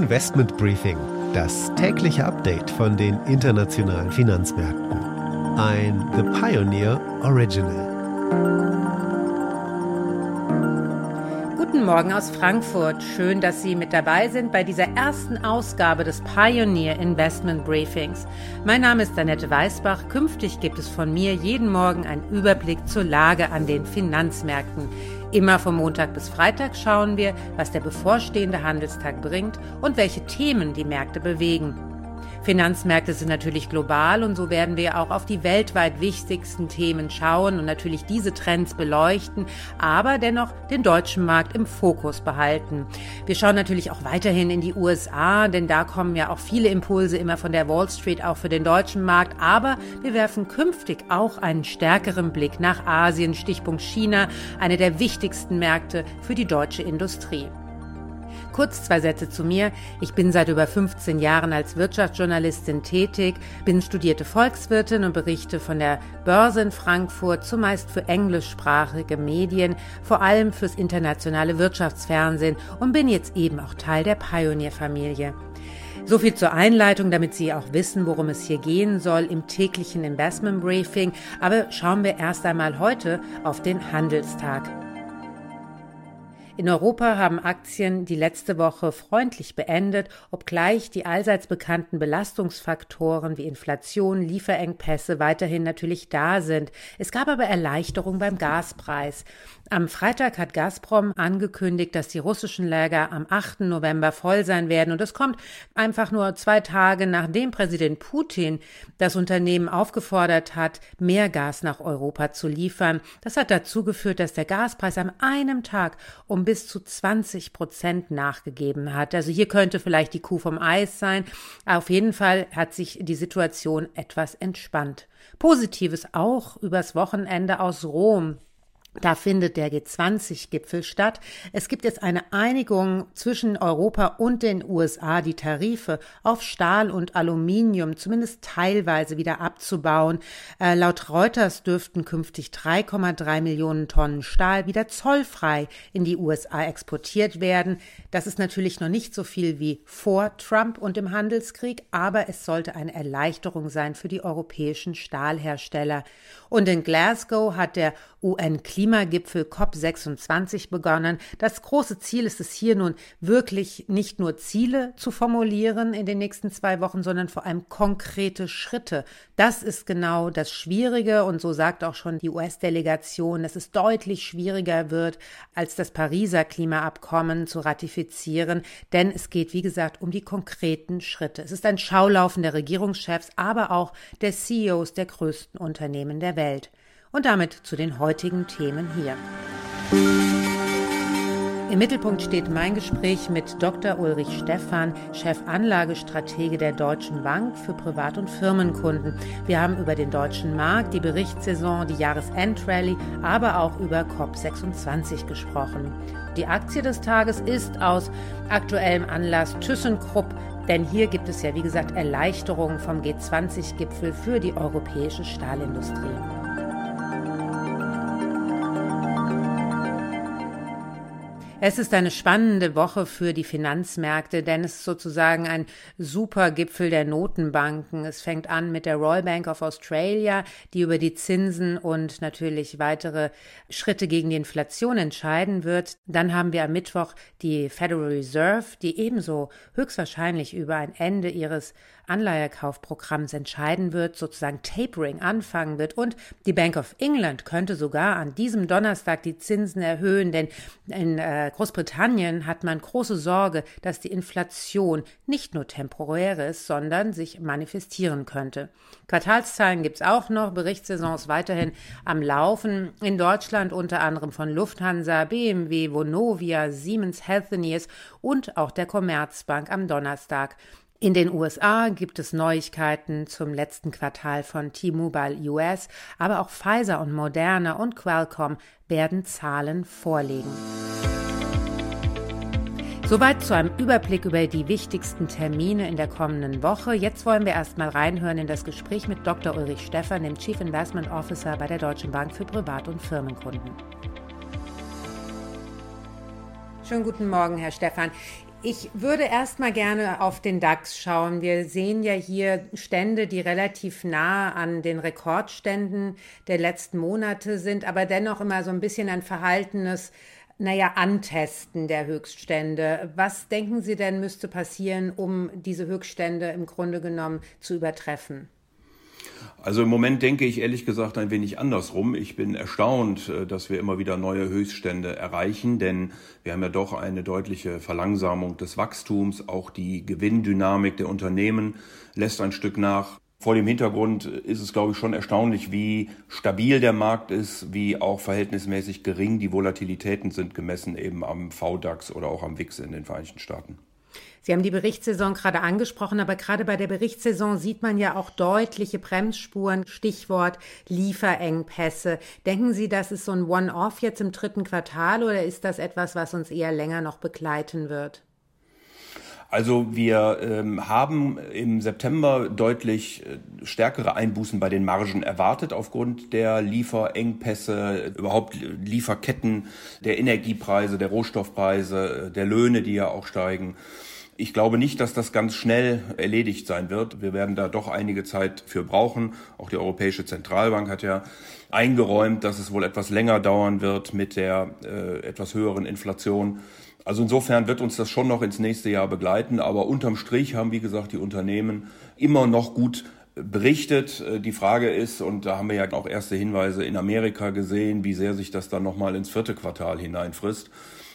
Investment Briefing, das tägliche Update von den internationalen Finanzmärkten. Ein The Pioneer Original. Guten Morgen aus Frankfurt. Schön, dass Sie mit dabei sind bei dieser ersten Ausgabe des Pioneer Investment Briefings. Mein Name ist Annette Weißbach. Künftig gibt es von mir jeden Morgen einen Überblick zur Lage an den Finanzmärkten. Immer vom Montag bis Freitag schauen wir, was der bevorstehende Handelstag bringt und welche Themen die Märkte bewegen. Finanzmärkte sind natürlich global und so werden wir auch auf die weltweit wichtigsten Themen schauen und natürlich diese Trends beleuchten, aber dennoch den deutschen Markt im Fokus behalten. Wir schauen natürlich auch weiterhin in die USA, denn da kommen ja auch viele Impulse immer von der Wall Street auch für den deutschen Markt, aber wir werfen künftig auch einen stärkeren Blick nach Asien, Stichpunkt China, eine der wichtigsten Märkte für die deutsche Industrie. Kurz zwei Sätze zu mir. Ich bin seit über 15 Jahren als Wirtschaftsjournalistin tätig, bin studierte Volkswirtin und berichte von der Börse in Frankfurt, zumeist für englischsprachige Medien, vor allem fürs internationale Wirtschaftsfernsehen und bin jetzt eben auch Teil der Pioneer-Familie. So viel zur Einleitung, damit Sie auch wissen, worum es hier gehen soll im täglichen Investment Briefing. Aber schauen wir erst einmal heute auf den Handelstag. In Europa haben Aktien die letzte Woche freundlich beendet, obgleich die allseits bekannten Belastungsfaktoren wie Inflation, Lieferengpässe weiterhin natürlich da sind. Es gab aber Erleichterung beim Gaspreis. Am Freitag hat Gazprom angekündigt, dass die russischen Lager am 8. November voll sein werden. Und es kommt einfach nur zwei Tage nachdem Präsident Putin das Unternehmen aufgefordert hat, mehr Gas nach Europa zu liefern. Das hat dazu geführt, dass der Gaspreis an einem Tag um bis zu 20 Prozent nachgegeben hat. Also hier könnte vielleicht die Kuh vom Eis sein. Auf jeden Fall hat sich die Situation etwas entspannt. Positives auch übers Wochenende aus Rom. Da findet der G20-Gipfel statt. Es gibt jetzt eine Einigung zwischen Europa und den USA, die Tarife auf Stahl und Aluminium zumindest teilweise wieder abzubauen. Äh, laut Reuters dürften künftig 3,3 Millionen Tonnen Stahl wieder zollfrei in die USA exportiert werden. Das ist natürlich noch nicht so viel wie vor Trump und dem Handelskrieg, aber es sollte eine Erleichterung sein für die europäischen Stahlhersteller. Und in Glasgow hat der UN-Klimagipfel COP26 begonnen. Das große Ziel ist es hier nun wirklich nicht nur Ziele zu formulieren in den nächsten zwei Wochen, sondern vor allem konkrete Schritte. Das ist genau das Schwierige und so sagt auch schon die US-Delegation, dass es deutlich schwieriger wird, als das Pariser Klimaabkommen zu ratifizieren, denn es geht, wie gesagt, um die konkreten Schritte. Es ist ein Schaulaufen der Regierungschefs, aber auch der CEOs der größten Unternehmen der Welt. Und damit zu den heutigen Themen hier. Im Mittelpunkt steht mein Gespräch mit Dr. Ulrich Stephan, Chefanlagestratege der Deutschen Bank für Privat- und Firmenkunden. Wir haben über den deutschen Markt, die Berichtssaison, die Jahresendrallye, aber auch über COP26 gesprochen. Die Aktie des Tages ist aus aktuellem Anlass ThyssenKrupp, denn hier gibt es ja wie gesagt Erleichterungen vom G20-Gipfel für die europäische Stahlindustrie. Es ist eine spannende Woche für die Finanzmärkte, denn es ist sozusagen ein super Gipfel der Notenbanken. Es fängt an mit der Royal Bank of Australia, die über die Zinsen und natürlich weitere Schritte gegen die Inflation entscheiden wird. Dann haben wir am Mittwoch die Federal Reserve, die ebenso höchstwahrscheinlich über ein Ende ihres Anleihekaufprogramms entscheiden wird, sozusagen Tapering anfangen wird. Und die Bank of England könnte sogar an diesem Donnerstag die Zinsen erhöhen, denn in äh, Großbritannien hat man große Sorge, dass die Inflation nicht nur temporär ist, sondern sich manifestieren könnte. Quartalszahlen gibt es auch noch, Berichtssaisons weiterhin am Laufen. In Deutschland unter anderem von Lufthansa, BMW, Vonovia, Siemens Healthineers und auch der Commerzbank am Donnerstag. In den USA gibt es Neuigkeiten zum letzten Quartal von T-Mobile US, aber auch Pfizer und Moderna und Qualcomm werden Zahlen vorlegen. Soweit zu einem Überblick über die wichtigsten Termine in der kommenden Woche. Jetzt wollen wir erstmal reinhören in das Gespräch mit Dr. Ulrich Stephan, dem Chief Investment Officer bei der Deutschen Bank für Privat- und Firmenkunden. Schönen guten Morgen, Herr Stephan. Ich würde erstmal gerne auf den DAX schauen. Wir sehen ja hier Stände, die relativ nah an den Rekordständen der letzten Monate sind, aber dennoch immer so ein bisschen ein verhaltenes, naja, Antesten der Höchststände. Was denken Sie denn müsste passieren, um diese Höchststände im Grunde genommen zu übertreffen? Also im Moment denke ich ehrlich gesagt ein wenig andersrum. Ich bin erstaunt, äh, dass wir immer wieder neue Höchststände erreichen, denn wir haben ja doch eine deutliche Verlangsamung des Wachstums. Auch die Gewinndynamik der Unternehmen lässt ein Stück nach. Vor dem Hintergrund ist es, glaube ich, schon erstaunlich, wie stabil der Markt ist, wie auch verhältnismäßig gering die Volatilitäten sind, gemessen eben am VDAX oder auch am WIX in den Vereinigten Staaten. Sie haben die Berichtssaison gerade angesprochen, aber gerade bei der Berichtssaison sieht man ja auch deutliche Bremsspuren, Stichwort Lieferengpässe. Denken Sie, das ist so ein One-Off jetzt im dritten Quartal oder ist das etwas, was uns eher länger noch begleiten wird? Also wir ähm, haben im September deutlich äh, stärkere Einbußen bei den Margen erwartet aufgrund der Lieferengpässe, überhaupt Lieferketten, der Energiepreise, der Rohstoffpreise, äh, der Löhne, die ja auch steigen. Ich glaube nicht, dass das ganz schnell erledigt sein wird. Wir werden da doch einige Zeit für brauchen. Auch die Europäische Zentralbank hat ja eingeräumt, dass es wohl etwas länger dauern wird mit der äh, etwas höheren Inflation. Also insofern wird uns das schon noch ins nächste Jahr begleiten. Aber unterm Strich haben, wie gesagt, die Unternehmen immer noch gut berichtet. Äh, die Frage ist, und da haben wir ja auch erste Hinweise in Amerika gesehen, wie sehr sich das dann nochmal ins vierte Quartal hineinfrisst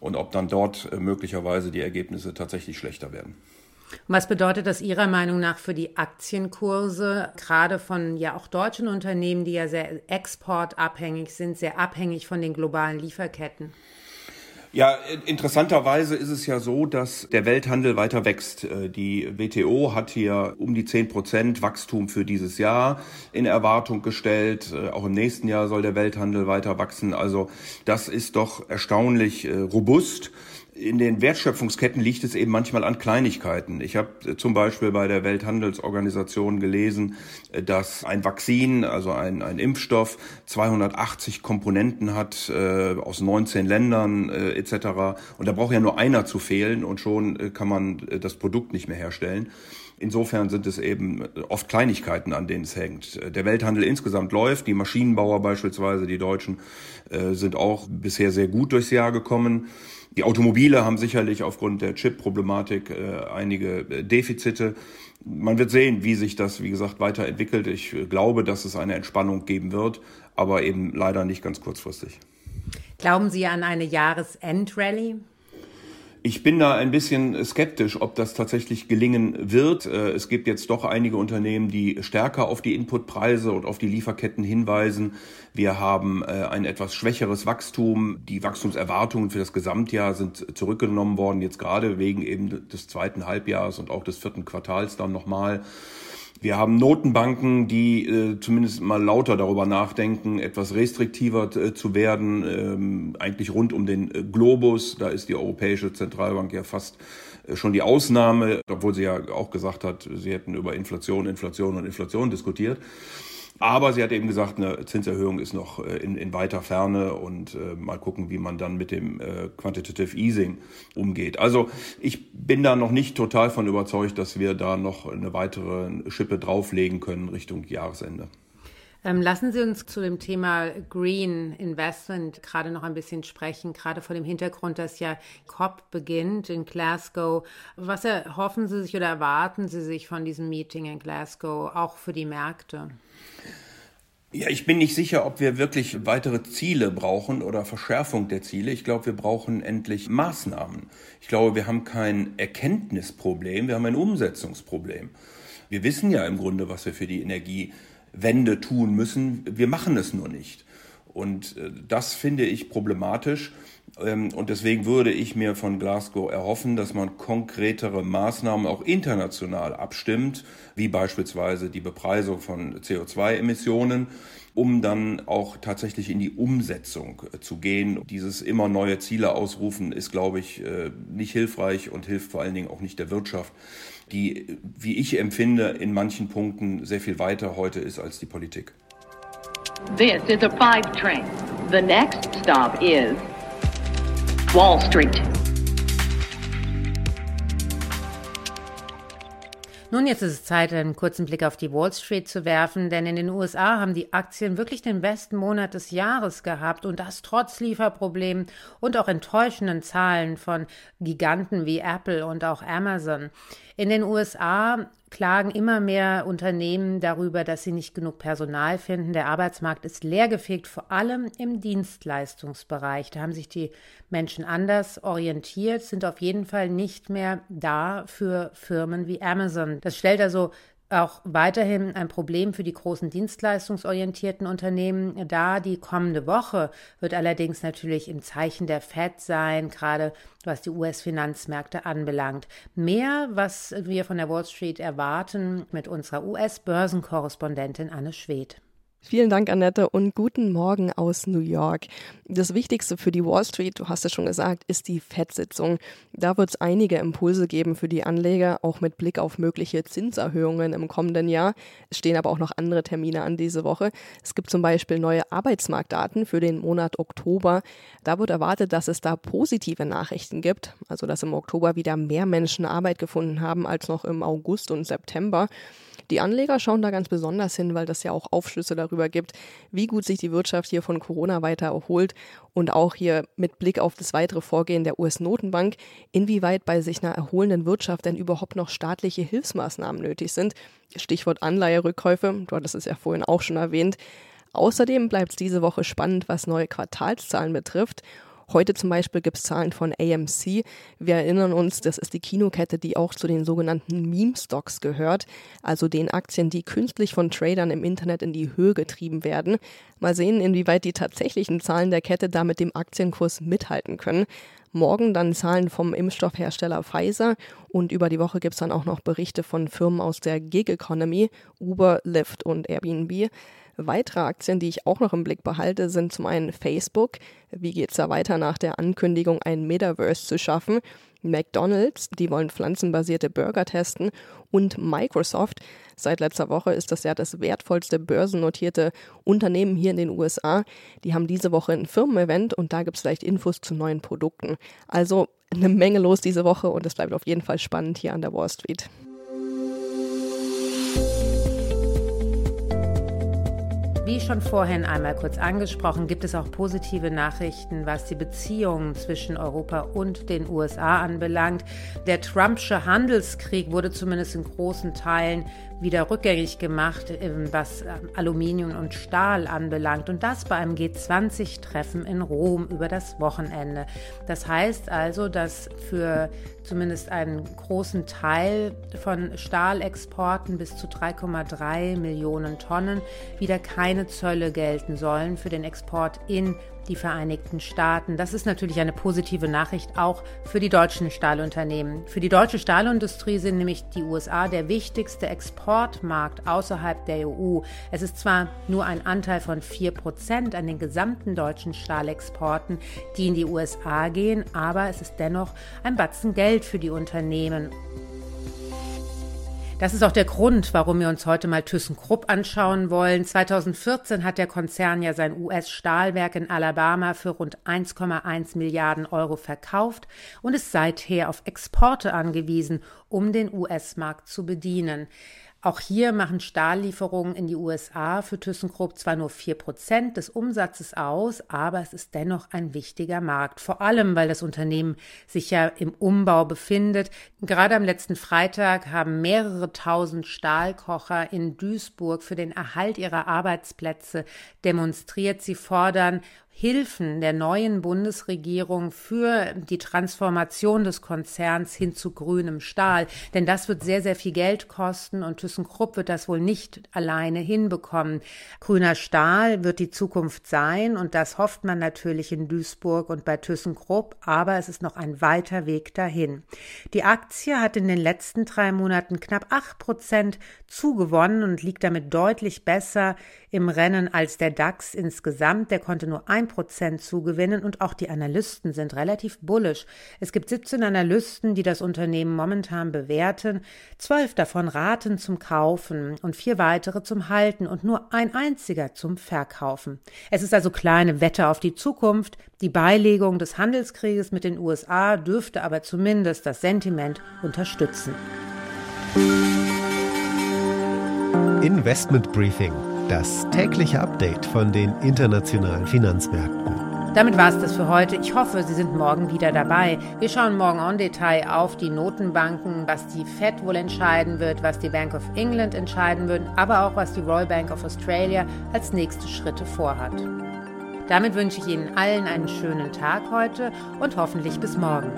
und ob dann dort äh, möglicherweise die Ergebnisse tatsächlich schlechter werden. Was bedeutet das Ihrer Meinung nach für die Aktienkurse, gerade von ja auch deutschen Unternehmen, die ja sehr exportabhängig sind, sehr abhängig von den globalen Lieferketten? Ja, interessanterweise ist es ja so, dass der Welthandel weiter wächst. Äh, die WTO hat hier um die 10 Prozent Wachstum für dieses Jahr in Erwartung gestellt. Äh, auch im nächsten Jahr soll der Welthandel weiter wachsen. Also das ist doch erstaunlich äh, robust in den Wertschöpfungsketten liegt es eben manchmal an Kleinigkeiten. Ich habe äh, zum Beispiel bei der Welthandelsorganisation gelesen, äh, dass ein Vakzin, also ein, ein Impfstoff, 280 Komponenten hat äh, aus 19 Ländern äh, etc. Und da braucht ja nur einer zu fehlen und schon äh, kann man äh, das Produkt nicht mehr herstellen. Insofern sind es eben oft Kleinigkeiten, an denen es hängt. Der Welthandel insgesamt läuft. Die Maschinenbauer beispielsweise, die Deutschen, sind auch bisher sehr gut durchs Jahr gekommen. Die Automobile haben sicherlich aufgrund der Chip-Problematik äh, einige äh, Defizite. Man wird sehen, wie sich das, wie gesagt, weiterentwickelt. Ich äh, glaube, dass es eine Entspannung geben wird, aber eben leider nicht ganz kurzfristig. Glauben Sie an eine Jahresendrallye? Ich bin da ein bisschen skeptisch, ob das tatsächlich gelingen wird. Äh, es gibt jetzt doch einige Unternehmen, die stärker auf die Inputpreise und auf die Lieferketten hinweisen. Wir haben äh, ein etwas schwächeres Wachstum. Die Wachstumserwartungen für das Gesamtjahr sind zurückgenommen worden, jetzt gerade wegen eben des zweiten Halbjahres und auch des vierten Quartals dann nochmal. Wir haben Notenbanken, die äh, zumindest mal lauter darüber nachdenken, etwas restriktiver äh, zu werden, ähm, eigentlich rund um den äh, Globus. Da ist die Europäische Zentralbank ja fast äh, schon die Ausnahme, obwohl sie ja auch gesagt hat, sie hätten über Inflation, Inflation und Inflation diskutiert. Aber sie hat eben gesagt, eine Zinserhöhung ist noch äh, in, in weiter Ferne und äh, mal gucken, wie man dann mit dem äh, Quantitative Easing umgeht. Also ich bin da noch nicht total von überzeugt, dass wir da noch eine weitere Schippe drauflegen können Richtung Jahresende. Ähm, lassen Sie uns zu dem Thema Green Investment gerade noch ein bisschen sprechen, gerade vor dem Hintergrund, dass ja COP beginnt in Glasgow. Was erhoffen Sie sich oder erwarten Sie sich von diesem Meeting in Glasgow, auch für die Märkte? Ja, ich bin nicht sicher, ob wir wirklich weitere Ziele brauchen oder Verschärfung der Ziele. Ich glaube, wir brauchen endlich Maßnahmen. Ich glaube, wir haben kein Erkenntnisproblem, wir haben ein Umsetzungsproblem. Wir wissen ja im Grunde, was wir für die Energie Wende tun müssen. Wir machen es nur nicht. Und äh, das finde ich problematisch. Ähm, und deswegen würde ich mir von Glasgow erhoffen, dass man konkretere Maßnahmen auch international abstimmt, wie beispielsweise die Bepreisung von CO2-Emissionen, um dann auch tatsächlich in die Umsetzung äh, zu gehen. Dieses immer neue Ziele ausrufen ist, glaube ich, äh, nicht hilfreich und hilft vor allen Dingen auch nicht der Wirtschaft die, wie ich empfinde, in manchen Punkten sehr viel weiter heute ist als die Politik. This is a five train. The next stop is Wall Street. Nun, jetzt ist es Zeit, einen kurzen Blick auf die Wall Street zu werfen, denn in den USA haben die Aktien wirklich den besten Monat des Jahres gehabt und das trotz Lieferproblemen und auch enttäuschenden Zahlen von Giganten wie Apple und auch Amazon. In den USA klagen immer mehr Unternehmen darüber, dass sie nicht genug Personal finden. Der Arbeitsmarkt ist leergefegt, vor allem im Dienstleistungsbereich. Da haben sich die Menschen anders orientiert, sind auf jeden Fall nicht mehr da für Firmen wie Amazon. Das stellt also auch weiterhin ein Problem für die großen dienstleistungsorientierten Unternehmen dar. Die kommende Woche wird allerdings natürlich im Zeichen der Fed sein, gerade was die US-Finanzmärkte anbelangt. Mehr, was wir von der Wall Street erwarten, mit unserer US-Börsenkorrespondentin Anne Schwedt. Vielen Dank, Annette, und guten Morgen aus New York. Das Wichtigste für die Wall Street, du hast es schon gesagt, ist die FED-Sitzung. Da wird es einige Impulse geben für die Anleger, auch mit Blick auf mögliche Zinserhöhungen im kommenden Jahr. Es stehen aber auch noch andere Termine an diese Woche. Es gibt zum Beispiel neue Arbeitsmarktdaten für den Monat Oktober. Da wird erwartet, dass es da positive Nachrichten gibt, also dass im Oktober wieder mehr Menschen Arbeit gefunden haben als noch im August und September. Die Anleger schauen da ganz besonders hin, weil das ja auch Aufschlüsse darüber gibt, wie gut sich die Wirtschaft hier von Corona weiter erholt und auch hier mit Blick auf das weitere Vorgehen der US-Notenbank, inwieweit bei sich einer erholenden Wirtschaft denn überhaupt noch staatliche Hilfsmaßnahmen nötig sind. Stichwort Anleiherückkäufe, du hattest es ja vorhin auch schon erwähnt. Außerdem bleibt es diese Woche spannend, was neue Quartalszahlen betrifft. Heute zum Beispiel gibt es Zahlen von AMC. Wir erinnern uns, das ist die Kinokette, die auch zu den sogenannten Meme-Stocks gehört, also den Aktien, die künstlich von Tradern im Internet in die Höhe getrieben werden. Mal sehen, inwieweit die tatsächlichen Zahlen der Kette da mit dem Aktienkurs mithalten können. Morgen dann Zahlen vom Impfstoffhersteller Pfizer und über die Woche gibt es dann auch noch Berichte von Firmen aus der Gig Economy, Uber, Lyft und Airbnb. Weitere Aktien, die ich auch noch im Blick behalte, sind zum einen Facebook. Wie geht es da weiter nach der Ankündigung, ein Metaverse zu schaffen? McDonald's, die wollen pflanzenbasierte Burger testen und Microsoft. Seit letzter Woche ist das ja das wertvollste börsennotierte Unternehmen hier in den USA. Die haben diese Woche ein Firmen-Event und da gibt es vielleicht Infos zu neuen Produkten. Also eine Menge los diese Woche und es bleibt auf jeden Fall spannend hier an der Wall Street. Wie schon vorhin einmal kurz angesprochen, gibt es auch positive Nachrichten, was die Beziehungen zwischen Europa und den USA anbelangt. Der Trumpsche Handelskrieg wurde zumindest in großen Teilen wieder rückgängig gemacht, ähm, was ähm, Aluminium und Stahl anbelangt. Und das bei einem G20-Treffen in Rom über das Wochenende. Das heißt also, dass für zumindest einen großen Teil von Stahlexporten bis zu 3,3 Millionen Tonnen wieder keine Zölle gelten sollen für den Export in die Vereinigten Staaten. Das ist natürlich eine positive Nachricht auch für die deutschen Stahlunternehmen. Für die deutsche Stahlindustrie sind nämlich die USA der wichtigste Exportmarkt außerhalb der EU. Es ist zwar nur ein Anteil von 4 Prozent an den gesamten deutschen Stahlexporten, die in die USA gehen, aber es ist dennoch ein Batzen Geld für die Unternehmen. Das ist auch der Grund, warum wir uns heute mal ThyssenKrupp anschauen wollen. 2014 hat der Konzern ja sein US-Stahlwerk in Alabama für rund 1,1 Milliarden Euro verkauft und ist seither auf Exporte angewiesen, um den US-Markt zu bedienen. Auch hier machen Stahllieferungen in die USA für ThyssenKrupp zwar nur 4 Prozent des Umsatzes aus, aber es ist dennoch ein wichtiger Markt. Vor allem, weil das Unternehmen sich ja im Umbau befindet. Gerade am letzten Freitag haben mehrere tausend Stahlkocher in Duisburg für den Erhalt ihrer Arbeitsplätze demonstriert. Sie fordern Hilfen der neuen Bundesregierung für die Transformation des Konzerns hin zu grünem Stahl. Denn das wird sehr, sehr viel Geld kosten und ThyssenKrupp wird das wohl nicht alleine hinbekommen. Grüner Stahl wird die Zukunft sein und das hofft man natürlich in Duisburg und bei ThyssenKrupp, aber es ist noch ein weiter Weg dahin. Die Aktie hat in den letzten drei Monaten knapp acht Prozent zugewonnen und liegt damit deutlich besser im Rennen als der DAX insgesamt. Der konnte nur ein Prozent zugewinnen und auch die Analysten sind relativ bullisch. Es gibt 17 Analysten, die das Unternehmen momentan bewerten. Zwölf davon raten zum Kaufen und vier weitere zum Halten und nur ein einziger zum Verkaufen. Es ist also kleine Wette auf die Zukunft. Die Beilegung des Handelskrieges mit den USA dürfte aber zumindest das Sentiment unterstützen. Investment Briefing, das tägliche Update von den internationalen Finanzmärkten. Damit war es das für heute. Ich hoffe, Sie sind morgen wieder dabei. Wir schauen morgen en Detail auf die Notenbanken, was die Fed wohl entscheiden wird, was die Bank of England entscheiden wird, aber auch was die Royal Bank of Australia als nächste Schritte vorhat. Damit wünsche ich Ihnen allen einen schönen Tag heute und hoffentlich bis morgen.